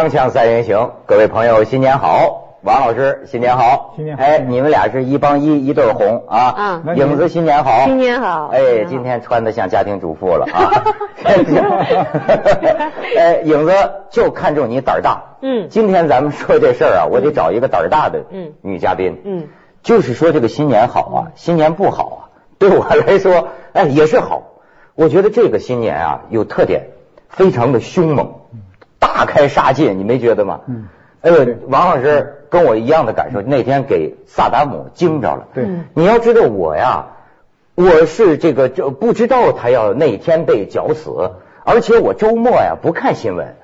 锵锵三人行，各位朋友，新年好！王老师，新年好！新年好哎，你们俩是一帮一，一对红啊！嗯影子新年好！新年好哎，今天穿的像家庭主妇了啊！哎，影子就看中你胆儿大。嗯今天咱们说这事儿啊，我得找一个胆儿大的嗯女嘉宾。嗯，就是说这个新年好啊，新年不好啊，对我来说，哎，也是好。我觉得这个新年啊有特点，非常的凶猛，大开杀戒，你没觉得吗？嗯。哎呦，王老师跟我一样的感受，那天给萨达姆惊着了。对嗯你要知道我呀，我是这个这不知道他要那天被绞死，而且我周末呀不看新闻，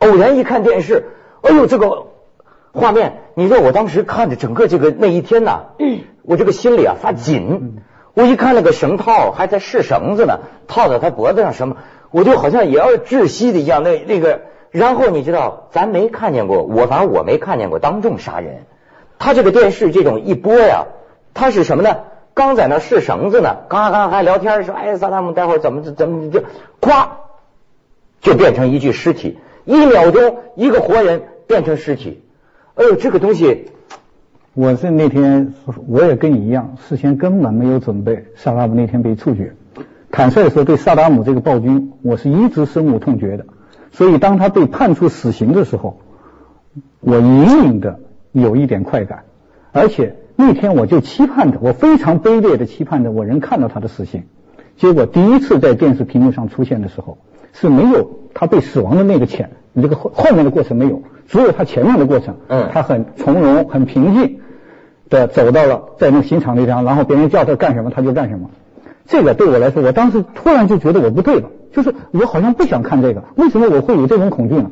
偶然一看电视，哎呦这个画面，你知道我当时看着整个这个那一天呐，我这个心里啊发紧。我一看那个绳套还在试绳子呢，套在他脖子上什么，我就好像也要窒息的一样。那那个，然后你知道，咱没看见过，我反正我没看见过当众杀人。他这个电视这种一播呀，他是什么呢？刚在那试绳子呢，刚刚还聊天说，哎，萨达姆待会儿怎么怎么就，咵就变成一具尸体，一秒钟一个活人变成尸体。哎呦，这个东西，我是那天我也跟你一样，事先根本没有准备。萨达姆那天被处决，坦率的说，对萨达姆这个暴君，我是一直深恶痛绝的。所以当他被判处死刑的时候，我隐隐的有一点快感，而且那天我就期盼着，我非常卑劣的期盼着我能看到他的死刑。结果第一次在电视屏幕上出现的时候，是没有他被死亡的那个前，这个后后面的过程没有，只有他前面的过程。嗯他很从容、很平静的走到了在那个刑场那张，然后别人叫他干什么他就干什么。这个对我来说，我当时突然就觉得我不对了，就是我好像不想看这个，为什么我会有这种恐惧呢？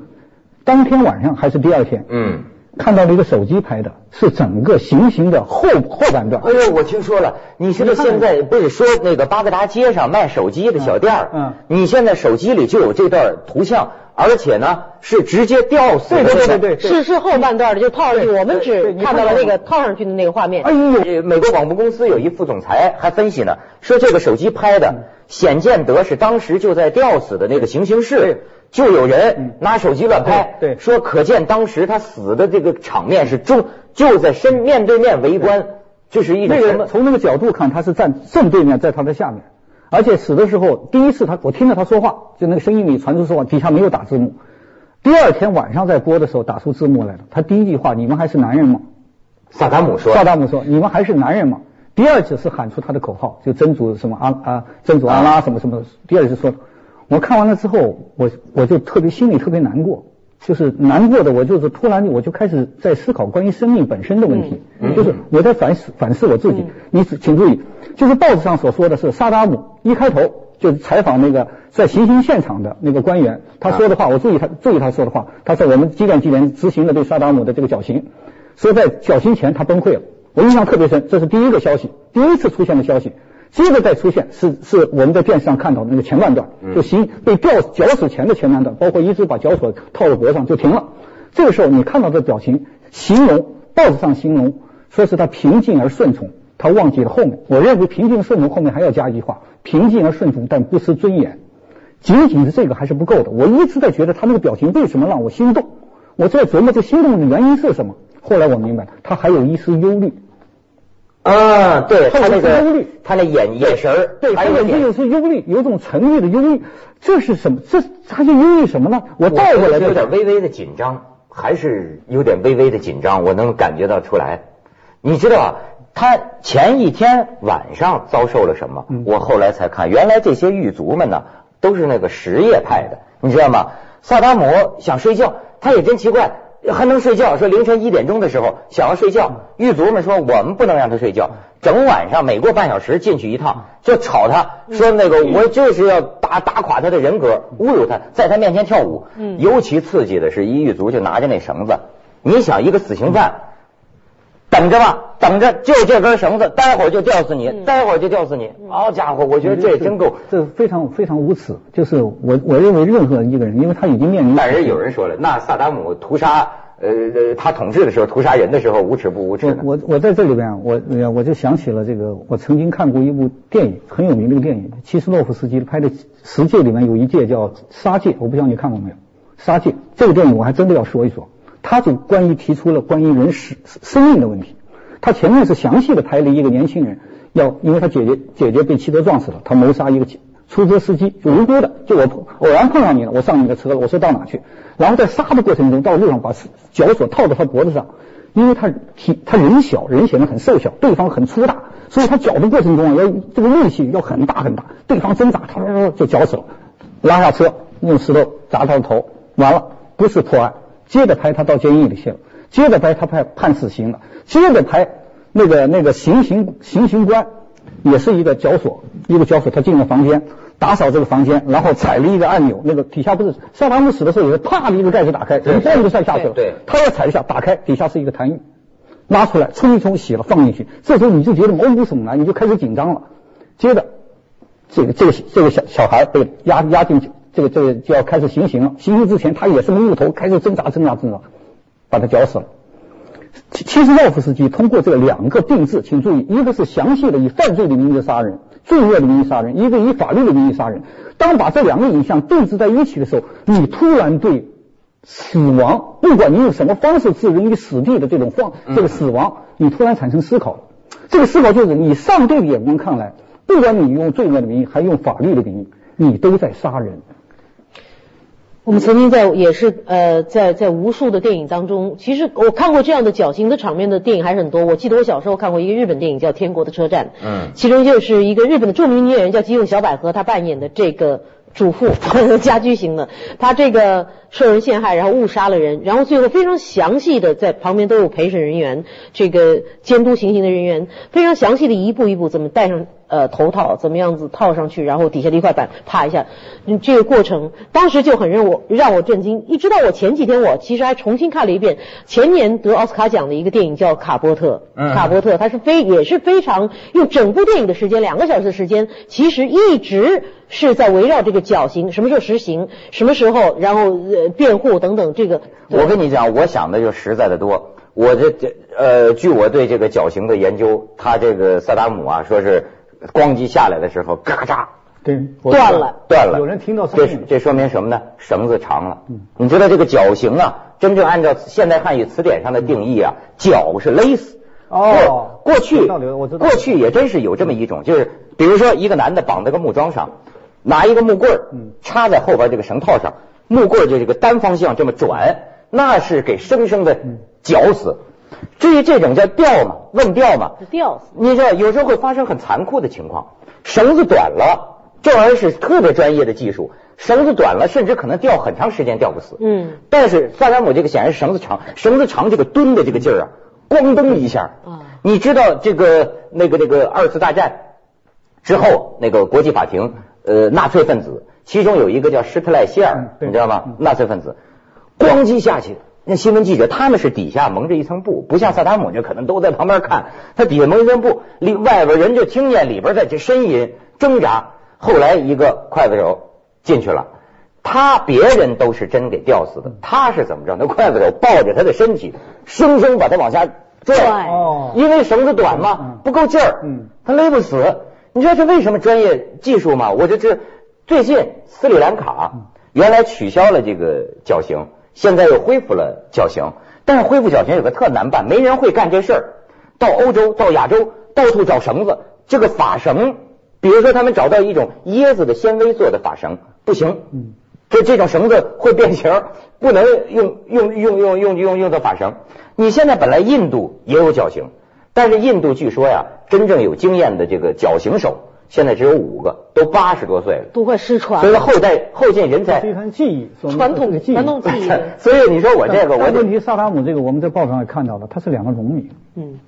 当天晚上还是第二天，嗯。看到了一个手机拍的，是整个行刑的后后半段。哎呦，我听说了，你现在现在不是说那个巴格达街上卖手机的小店儿，你现在手机里就有这段图像，而且呢是直接吊死的。对对对对对是是后半段的就套上去，我们只看到了那个套上去的那个画面。哎呦，美国广播公司有一副总裁还分析呢，说这个手机拍的显见得是当时就在吊死的那个行刑室，就有人拿手机乱拍，对对。说可见当时他死的这个场面是中就在身面对面围观，就是一种那什么个从那个角度看，他是站正对面，在他的下面，而且死的时候，第一次他我听到他说话，就那个声音里传出说话，底下没有打字幕。第二天晚上在播的时候打出字幕来了，他第一句话：“你们还是男人吗？”萨达姆说，萨达姆说：“你们还是男人吗？”第二次是喊出他的口号，就真主什么阿啊真主阿拉什么什么。第二次说，我看完了之后，我我就特别心里特别难过，就是难过的，我就是突然我就开始在思考关于生命本身的问题，就是我在反思反思我自己。你请注意，就是报纸上所说的是萨达姆一开头就采访那个在行刑现场的那个官员，他说的话，我注意他注意他说的话，他说我们几点几点执行了对萨达姆的这个绞刑。说在绞刑前他崩溃了，我印象特别深，这是第一个消息，第一次出现的消息。接着再出现是是我们在电视上看到的那个前半段，就刑被吊绞死前的前半段，包括一直把绞索套在脖上就停了。这个时候你看到的表情，形容报纸上形容说是他平静而顺从，他忘记了后面。我认为平静顺从后面还要加一句话：平静而顺从，但不失尊严。仅仅是这个还是不够的。我一直在觉得他那个表情为什么让我心动？我在琢磨这心动的原因是什么。后来我明白，他还有一丝忧虑。啊，对他那他有一丝忧虑他那眼眼神儿，对，他眼睛有丝忧虑，有种沉郁的忧虑。这是什么？这他是忧虑什么呢？我我倒过来有点微微的紧张，还是有点微微的紧张，我能感觉到出来。你知道啊，他前一天晚上遭受了什么？嗯我后来才看，原来这些狱卒们呢，都是那个什叶派的，你知道吗？萨达姆想睡觉，他也真奇怪。还能睡觉？说凌晨一点钟的时候想要睡觉，狱卒们说我们不能让他睡觉，整晚上每过半小时进去一趟，就吵他，说那个我就是要打打垮他的人格，侮辱他，在他面前跳舞。嗯尤其刺激的是，一狱卒就拿着那绳子，你想一个死刑犯，等着吧，等着，就这根绳子，待会儿就吊死你，待会儿就吊死你。好家伙，我觉得这也真够。这非常非常无耻。就是我我认为任何一个人，因为他已经面临，但是有人说了，那萨达姆屠杀，呃，呃他统治的时候屠杀人的时候无耻不无耻？我我我在这里边，我呃我就想起了这个，我曾经看过一部电影，很有名的一个电影，齐斯诺夫斯基拍的十戒里面有一戒叫杀戒，我不知道你看过没有？杀戒这个电影我还真的要说一说，他就关于提出了关于人死生命的问题。他前面是详细的拍了一个年轻人要，因为他姐姐姐姐被汽车撞死了，他谋杀一个出租车司机，无辜的，就我偶然碰上你了，我上你的车了，我说到哪去？然后在杀的过程中，到路上把绞索套到他脖子上，因为他体他人小，人显得很瘦小，对方很粗大，所以他绞的过程中啊，要这个力气要很大很大，对方挣扎，他就绞死了，拉下车用石头砸他的头，完了不是破案，接着拍他到监狱里去了。接着拍他判判死刑了，接着拍那个那个行刑行刑官也是一个绞索，一个绞索，他进了房间打扫这个房间，然后踩了一个按钮，那个底下不是萨达姆死的时候，也是啪的一个盖子打开，人嘣就摔下去了，对，他要踩一下，打开底下是一个痰盂，拉出来冲一冲洗了放进去，这时候你就觉得毛骨悚然，你就开始紧张了。接着这个这个这个小小孩被压压进去，这个这个就要开始行刑了，行刑之前他也是木头开始挣扎挣扎挣扎。把他绞死了。其其实，廖夫斯基通过这两个定制，请注意，一个是详细的以犯罪的名义杀人，罪恶的名义杀人；一个以法律的名义杀人。当把这两个影像定制在一起的时候，你突然对死亡，不管你用什么方式置人于死地的这种方，这个死亡，你突然产生思考。这个思考就是，你上帝的眼光看来，不管你用罪恶的名义，还用法律的名义，你都在杀人。我们曾经在也是呃在在无数的电影当中，其实我看过这样的绞刑的场面的电影还是很多。我记得我小时候看过一个日本电影叫《天国的车站》，嗯，其中就是一个日本的著名女演员叫吉永小百合，她扮演的这个主妇，家居型的，她这个受人陷害，然后误杀了人，然后最后非常详细的在旁边都有陪审人员，这个监督行刑的人员，非常详细的一步一步怎么戴上。呃，头套怎么样子套上去，然后底下的一块板啪一下，这个过程当时就很让我让我震惊。一直到我前几天，我其实还重新看了一遍前年得奥斯卡奖的一个电影叫《卡波特》。嗯。卡波特，他是非也是非常用整部电影的时间两个小时的时间，其实一直是在围绕这个绞刑什么时候实行，什么时候，然后呃辩护等等这个。我跟你讲，我想的就实在的多。我这这呃，据我对这个绞刑的研究，他这个萨达姆啊，说是。咣叽下来的时候，嘎嚓，对，断了，断了。有人听到这这说明什么呢？绳子长了。嗯，你知道这个绞刑啊，真正按照现代汉语词典上的定义啊，绞是勒死。哦，过去过去也真是有这么一种，就是比如说一个男的绑在个木桩上，拿一个木棍儿插在后边这个绳套上，木棍就这个单方向这么转，那是给生生的绞死。至于这种叫吊嘛，问吊嘛，吊死。你知道有时候会发生很残酷的情况，绳子短了，这玩意儿是特别专业的技术，绳子短了，甚至可能吊很长时间吊不死。嗯。但是萨达姆这个显然绳子长，绳子长这个蹲的这个劲儿啊，咣噔一下。啊。你知道这个那个那个二次大战之后那个国际法庭呃纳粹分子，其中有一个叫施特赖希尔，你知道吗？纳粹分子咣叽下去。那新闻记者他们是底下蒙着一层布，不像萨达姆就可能都在旁边看，他底下蒙一层布，里外边人就听见里边在这呻吟挣扎。后来一个刽子手进去了，他别人都是真给吊死的，他是怎么着？那刽子手抱着他的身体，生生把他往下拽，因为绳子短嘛，不够劲儿，他勒不死。你知道这为什么专业技术吗？我就这最近斯里兰卡原来取消了这个绞刑。现在又恢复了绞刑，但是恢复绞刑有个特难办，没人会干这事儿。到欧洲、到亚洲，到处找绳子，这个法绳，比如说他们找到一种椰子的纤维做的法绳，不行，这这种绳子会变形，不能用用用用用用用的法绳。你现在本来印度也有绞刑，但是印度据说呀，真正有经验的这个绞刑手。现在只有五个，都八十多岁了，都快失传了。所以后代后进人才，是一段记忆，传统的传统记忆。所以你说我这个，我问题萨达姆这个，我们在报上也看到了，他是两个农民。嗯，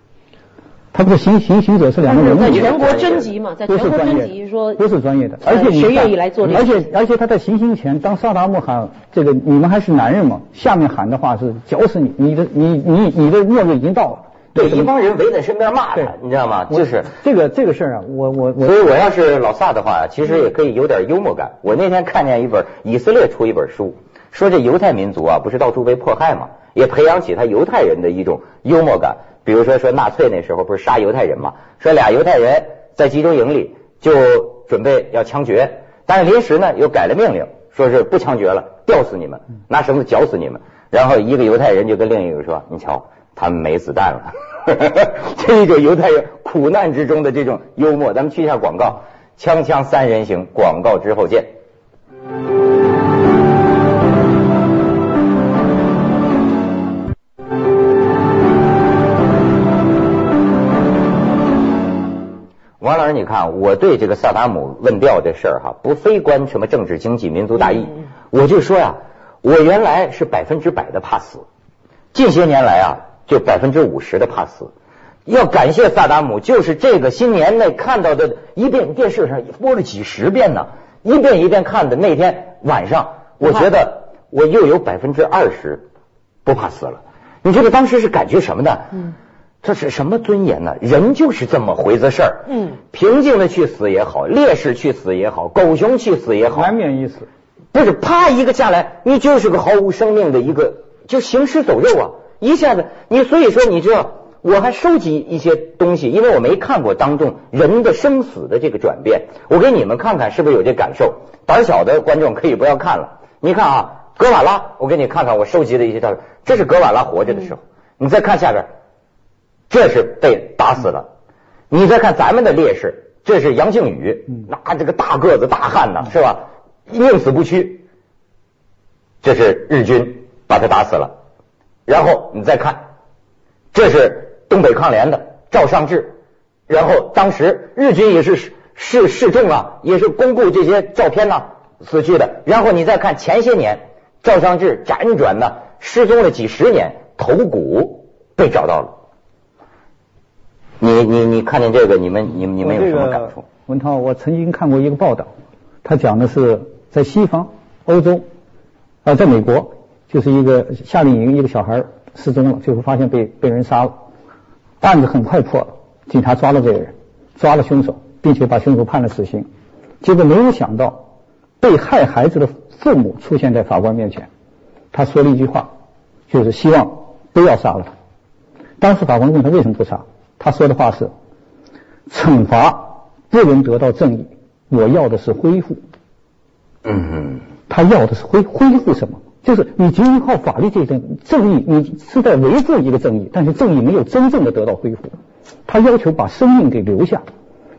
他不是行行刑者是两个农民。在全国征集嘛，在全国征集说都是专业的，而且谁愿意来做这个？而且而且他在行刑前，当萨达姆喊这个你们还是男人嘛，下面喊的话是绞死你，你的你你你的末日已经到了。对，一帮人围在身边骂他，你知道吗？就是这个这个事儿啊，我我所以我要是老萨的话，其实也可以有点幽默感。我那天看见一本以色列出一本书，说这犹太民族啊，不是到处被迫害嘛，也培养起他犹太人的一种幽默感。比如说说纳粹那时候不是杀犹太人嘛，说俩犹太人在集中营里就准备要枪决，但是临时呢又改了命令，说是不枪决了，吊死你们，拿绳子绞死你们。然后一个犹太人就跟另一个说：“你瞧，他们没子弹了。”这一种犹太人苦难之中的这种幽默。咱们去一下广告，锵锵三人行，广告之后见。王老师，你看我对这个萨达姆问调这事儿哈，不非关什么政治、经济、民族大义，我就说呀。我原来是百分之百的怕死，近些年来啊，就百分之五十的怕死。要感谢萨达姆，就是这个新年内看到的一遍电视上播了几十遍呢，一遍一遍看的。那天晚上，我觉得我又有百分之二十不怕死了。你这个当时是感觉什么呢？嗯，这是什么尊严呢？人就是这么回子事儿。嗯，平静的去死也好，烈士去死也好，狗熊去死也好，难免一死。不是啪一个下来，你就是个毫无生命的一个，就行尸走肉啊！一下子，你所以说，你知道，我还收集一些东西，因为我没看过当众人的生死的这个转变，我给你们看看是不是有这感受。胆小的观众可以不要看了。你看啊，格瓦拉，我给你看看我收集的一些照片，这是格瓦拉活着的时候。你再看下边，这是被打死了。你再看咱们的烈士，这是杨靖宇，那这个大个子大汉呢，是吧？宁死不屈，这是日军把他打死了。然后你再看，这是东北抗联的赵尚志。然后当时日军也是示示众啊，也是公布这些照片呐，死去的。然后你再看前些年，赵尚志辗转呢失踪了几十年，头骨被找到了。你你你看见这个，你们你你们有什么感触？文涛，我曾经看过一个报道，他讲的是。在西方、欧洲啊，在美国，就是一个夏令营，一个小孩失踪了，最后发现被被人杀了，案子很快破了，警察抓了这个人，抓了凶手，并且把凶手判了死刑。结果没有想到，被害孩子的父母出现在法官面前，他说了一句话，就是希望不要杀了他。当时法官问他为什么不杀，他说的话是：惩罚不能得到正义，我要的是恢复。嗯，他要的是恢恢复什么？就是你仅仅靠法律这种正义，你是在维护一个正义，但是正义没有真正的得到恢复。他要求把生命给留下。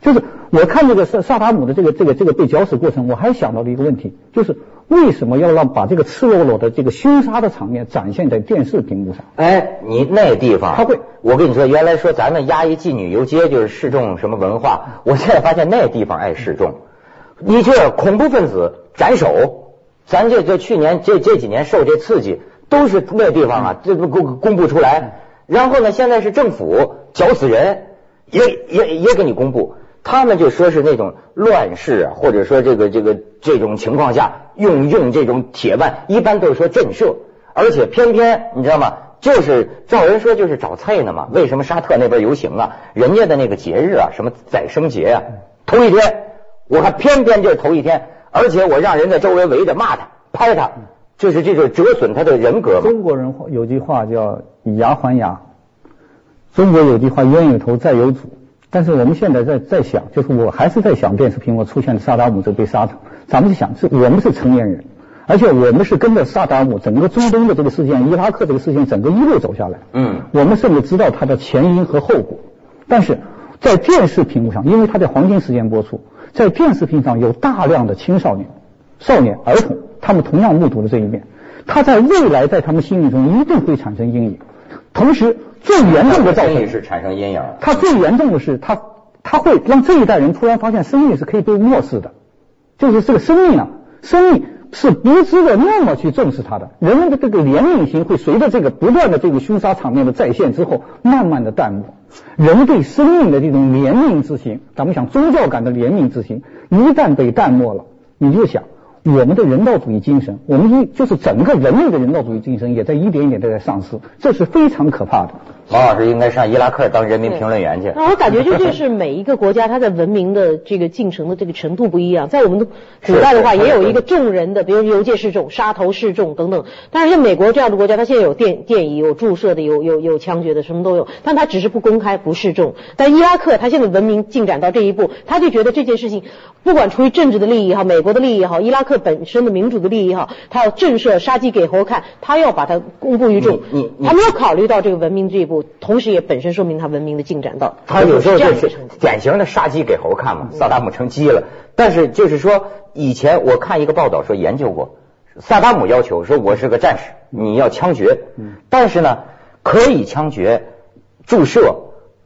就是我看这个萨萨达姆的这个这个这个被绞死过程，我还想到了一个问题，就是为什么要让把这个赤裸裸的这个凶杀的场面展现在电视屏幕上？哎，你那地方他会，我跟你说，原来说咱们压一妓女游街就是示众什么文化，我现在发现那地方爱示众。你这恐怖分子斩首，咱这这去年这这几年受这刺激，都是那地方啊，这不公公布出来。然后呢，现在是政府绞死人，也也也给你公布。他们就说是那种乱世，或者说这个这个这种情况下用用这种铁腕，一般都是说震慑。而且偏偏你知道吗？就是照人说就是找菜呢嘛。为什么沙特那边游行啊？人家的那个节日啊，什么宰生节啊，头一天。我看偏偏就是头一天，而且我让人在周围围着骂他、拍他，就是这种折损他的人格。中国人有句话叫以牙还牙，中国有句话冤有头债有主。但是我们现在在在想，就是我还是在想电视屏幕出现的萨达姆这被杀的，咱们就想是我们是成年人，而且我们是跟着萨达姆整个中东的这个事件、伊拉克这个事件整个一路走下来。嗯，我们甚至知道它的前因和后果，但是在电视屏幕上，因为它在黄金时间播出。在电视屏上有大量的青少年、少年、儿童，他们同样目睹了这一面。他在未来在他们心里中一定会产生阴影。同时，最严重的造成是产生阴影。他最严重的是，他他会让这一代人突然发现生命是可以被漠视的，就是这个生命啊，生命是不值得那么去重视它的。人们的这个怜悯心会随着这个不断的这个凶杀场面的再现之后，慢慢的淡漠。人对生命的这种怜悯之心，咱们想宗教感的怜悯之心，一旦被淡漠了，你就想我们的人道主义精神，我们一就是整个人类的人道主义精神也在一点一点的在丧失，这是非常可怕的。王老师应该上伊拉克当人民评论员去。那我感觉就这 是每一个国家它在文明的这个进程的这个程度不一样。在我们的古代的话，也有一个众人的，比如游街示众、杀头示众等等。但是像美国这样的国家，它现在有电电椅、有注射的、有有有枪决的，什么都有。但它只是不公开、不示众。但伊拉克它现在文明进展到这一步，他就觉得这件事情，不管出于政治的利益也好，美国的利益也好，伊拉克本身的民主的利益也好，他要震慑、杀鸡给猴看，他要把它公布于众。他没有考虑到这个文明这一步，同时也本身说明他文明的进展到他有时候这就。典型的杀鸡给猴看嘛，萨达姆成鸡了。但是就是说，以前我看一个报道说研究过，萨达姆要求说我是个战士，你要枪决，但是呢可以枪决、注射、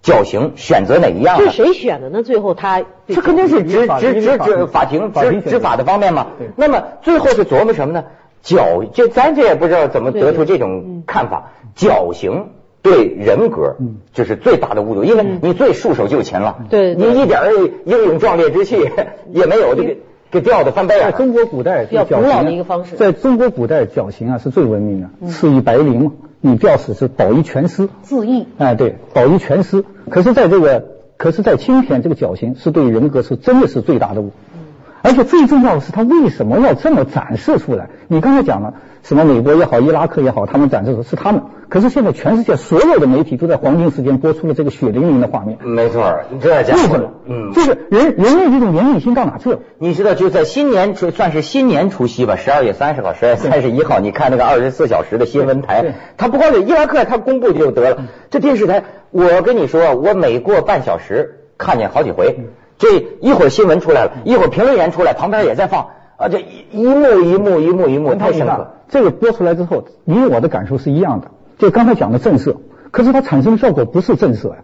绞刑，选择哪一样呢？这是谁选的呢？最后他这肯定是执法执执执法庭执执法的方面嘛对。那么最后是琢磨什么呢？绞，就咱这也不知道怎么得出这种看法。绞刑对人格嗯就是最大的侮辱，因为你最束手就擒了，对对你一点儿英勇壮烈之气 也没有，这个给吊的翻白眼。在中国古代，比较绞古老刑的一个方式在中国古代，绞刑啊是最文明的，赐以白绫嘛，你吊死是保一全尸。自缢。哎，对，保一全尸。可是，在这个，可是，在今天这个绞刑是对人格是真的是最大的侮辱。而且最重要的是，他为什么要这么展示出来？你刚才讲了，什么美国也好，伊拉克也好，他们展示的是他们。可是现在全世界所有的媒体都在黄金时间播出了这个血淋淋的画面。没错儿，这家伙为什么？，嗯，就是人人类这种怜悯心到哪去了？你知道，就在新年除算是新年除夕吧，十二月三十号、十二月三十一号，你看那个二十四小时的新闻台，他不光是伊拉克，他公布就得了。这电视台，我跟你说，我每过半小时看见好几回。这一会儿新闻出来了，一会儿评论员出来，旁边也在放啊，这一一幕一幕一幕一幕，太深刻。这个播出来之后，你我的感受是一样的，就刚才讲的震慑，可是它产生的效果不是震慑呀。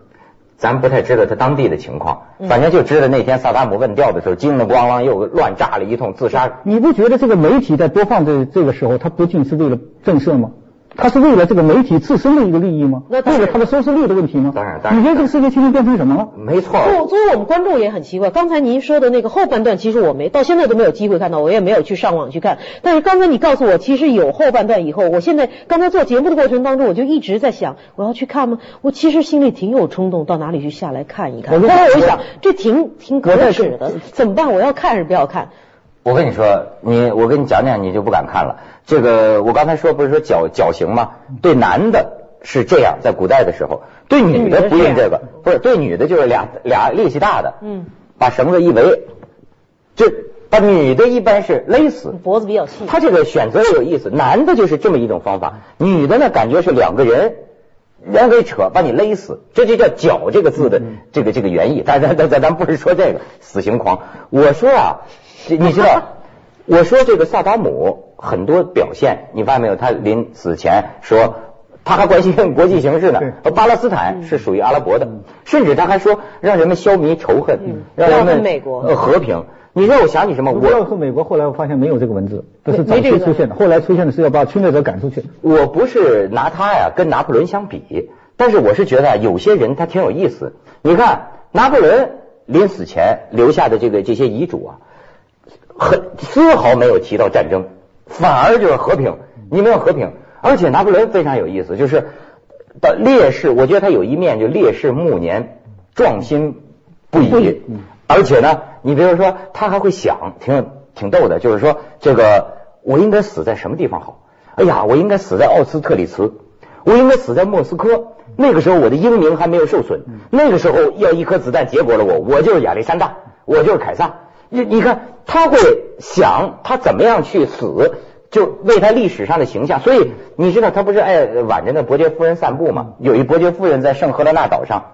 咱不太知道他当地的情况，反正就知道那天萨达姆问调的时候，叮了咣啷又乱炸了一通，自杀。你不觉得这个媒体在播放这这个时候，它不仅是为了震慑吗？它是为了这个媒体自身的一个利益吗？那为了他的收视率的问题吗？当然当然你觉得这个世界现在变成什么了？没错，作作为我们观众也很奇怪，刚才您说的那个后半段，其实我没到现在都没有机会看到，我也没有去上网去看。但是刚才你告诉我，其实有后半段以后，我现在刚才做节目的过程当中，我就一直在想，我要去看吗？我其实心里挺有冲动，到哪里去下来看一看。后我就来我一想，这挺挺可耻的，怎么办？我要看还是不要看？我跟你说，你我跟你讲讲，你就不敢看了。这个我刚才说不是说绞绞刑吗？对男的是这样，在古代的时候，对女的不用这个，不是对女的就是俩俩力气大的，嗯，把绳子一围，就把女的一般是勒死。脖子比较细。他这个选择有意思，男的就是这么一种方法，女的呢感觉是两个人。人给扯，把你勒死，这就叫“绞”这个字的这个这个原意。但咱咱咱咱不是说这个死刑狂，我说啊，你知道，我说这个萨达姆很多表现，你发现没有？他临死前说，他还关心国际形势呢。巴勒斯坦是属于阿拉伯的，甚至他还说让人们消弭仇恨，让人们不要跟美国呃和平。你让我想起什么？我要我说美国，后来我发现没有这个文字，不是早期出现的，后来出现的是要把侵略者赶出去。我不是拿他呀跟拿破仑相比，但是我是觉得啊有些人他挺有意思。你看拿破仑临死前留下的这个这些遗嘱啊，很丝毫没有提到战争，反而就是和平。你没有和平，而且拿破仑非常有意思，就是的烈士，我觉得他有一面就烈士暮年，壮心不已。而且呢，你比如说他还会想，挺挺逗的，就是说这个我应该死在什么地方好？哎呀，我应该死在奥斯特里茨，我应该死在莫斯科。那个时候我的英名还没有受损，那个时候要一颗子弹结果了我，我就是亚历山大，我就是凯撒。你你看他会想他怎么样去死，就为他历史上的形象。所以你知道他不是爱挽着那伯爵夫人散步吗？有一伯爵夫人在圣赫勒纳岛上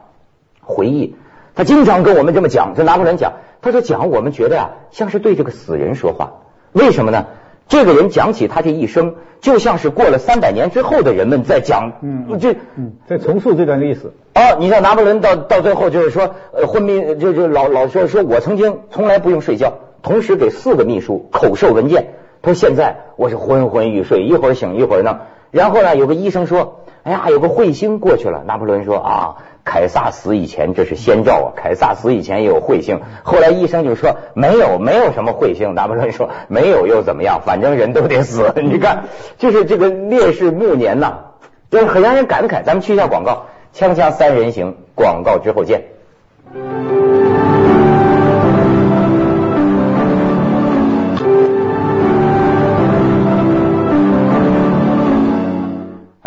回忆，他经常跟我们这么讲，就拿破仑讲，他说讲我们觉得啊、像是对这个死人说话，为什么呢？这个人讲起他这一生，就像是过了三百年之后的人们在讲，嗯这嗯，在重塑这段历史。哦，你像拿破仑到到最后就是说，呃，昏迷就就老老说说我曾经从来不用睡觉，同时给四个秘书口授文件。他说现在我是昏昏欲睡，一会儿醒一会儿弄。然后呢，有个医生说，哎呀，有个彗星过去了。拿破仑说啊，凯撒死以前这是先兆啊，凯撒死以前也有彗星。后来医生就说没有，没有什么彗星。拿破仑说没有又怎么样，反正人都得死。你看，就是这个烈士暮年呐。就是很让人感慨。咱们去一下广告，锵锵三人行，广告之后见。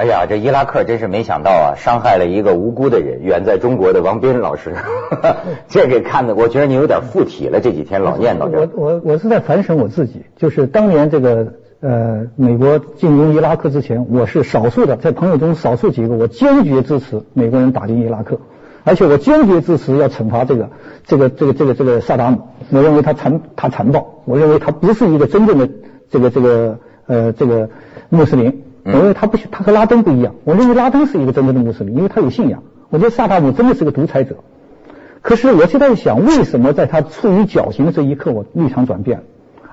哎呀，这伊拉克真是没想到啊，伤害了一个无辜的人，远在中国的王斌老师，这给看的，我觉得你有点附体了。这几天老念叨我我我是在反省我自己，就是当年这个呃美国进攻伊拉克之前，我是少数的，在朋友中少数几个，我坚决支持美国人打进伊拉克，而且我坚决支持要惩罚这个这个这个这个这个萨达姆，我认为他残他残暴，我认为他不是一个真正的这个这个呃这个穆斯林。我认为他不，他和拉登不一样。我认为拉登是一个真正的穆斯林，因为他有信仰。我觉得萨达姆真的是个独裁者。可是我现在想，为什么在他处于绞刑的这一刻，我立场转变？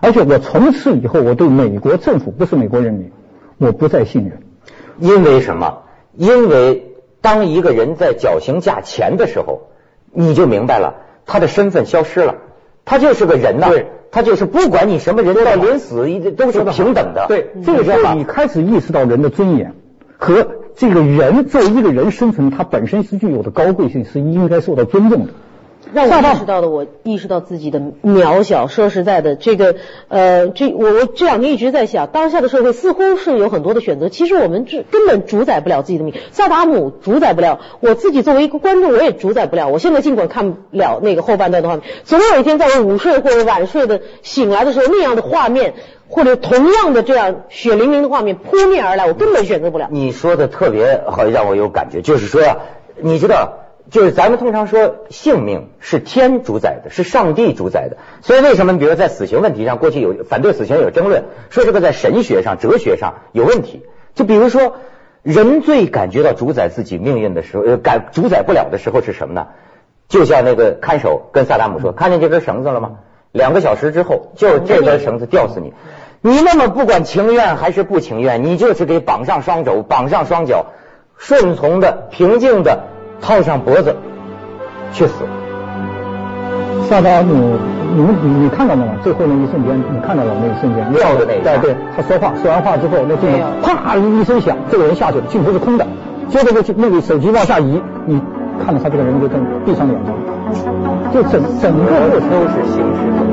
而且我从此以后，我对美国政府不是美国人民，我不再信任。因为什么？因为当一个人在绞刑架前的时候，你就明白了，他的身份消失了，他就是个人呐。对。他就是不管你什么人，到临死一都是平等的。对，这个时候你开始意识到人的尊严和这个人作为一个人生存，他本身是具有的高贵性，是应该受到尊重的。让我意识到的，我意识到自己的渺小。说实在的，这个呃，这我我这两天一直在想，当下的社会似乎是有很多的选择，其实我们这根本主宰不了自己的命。萨达姆主宰不了，我自己作为一个观众，我也主宰不了。我现在尽管看不了那个后半段的画面，总有一天在我午睡或者晚睡的醒来的时候，那样的画面或者同样的这样血淋淋的画面扑面而来，我根本选择不了。你说的特别好，让我有感觉，就是说呀，你知道。就是咱们通常说性命是天主宰的，是上帝主宰的。所以为什么，比如在死刑问题上，过去有反对死刑有争论，说这个在神学上、哲学上有问题。就比如说，人最感觉到主宰自己命运的时候，呃，感主宰不了的时候是什么呢？就像那个看守跟萨达姆说：“看见这根绳子了吗？两个小时之后，就这根绳子吊死你。你那么不管情愿还是不情愿，你就是给绑上双肘，绑上双脚，顺从的、平静的。”套上脖子去死。萨达姆，你们你你看到了吗？最后那一瞬间，你看到了那一瞬间？掉的那一对对，他说话，说完话之后，那镜头啪一声响，这个人下去了，镜头是空的。接着那那个手机往下移，你看到他这个人就跟闭上眼睛，就整整个都是行尸走肉。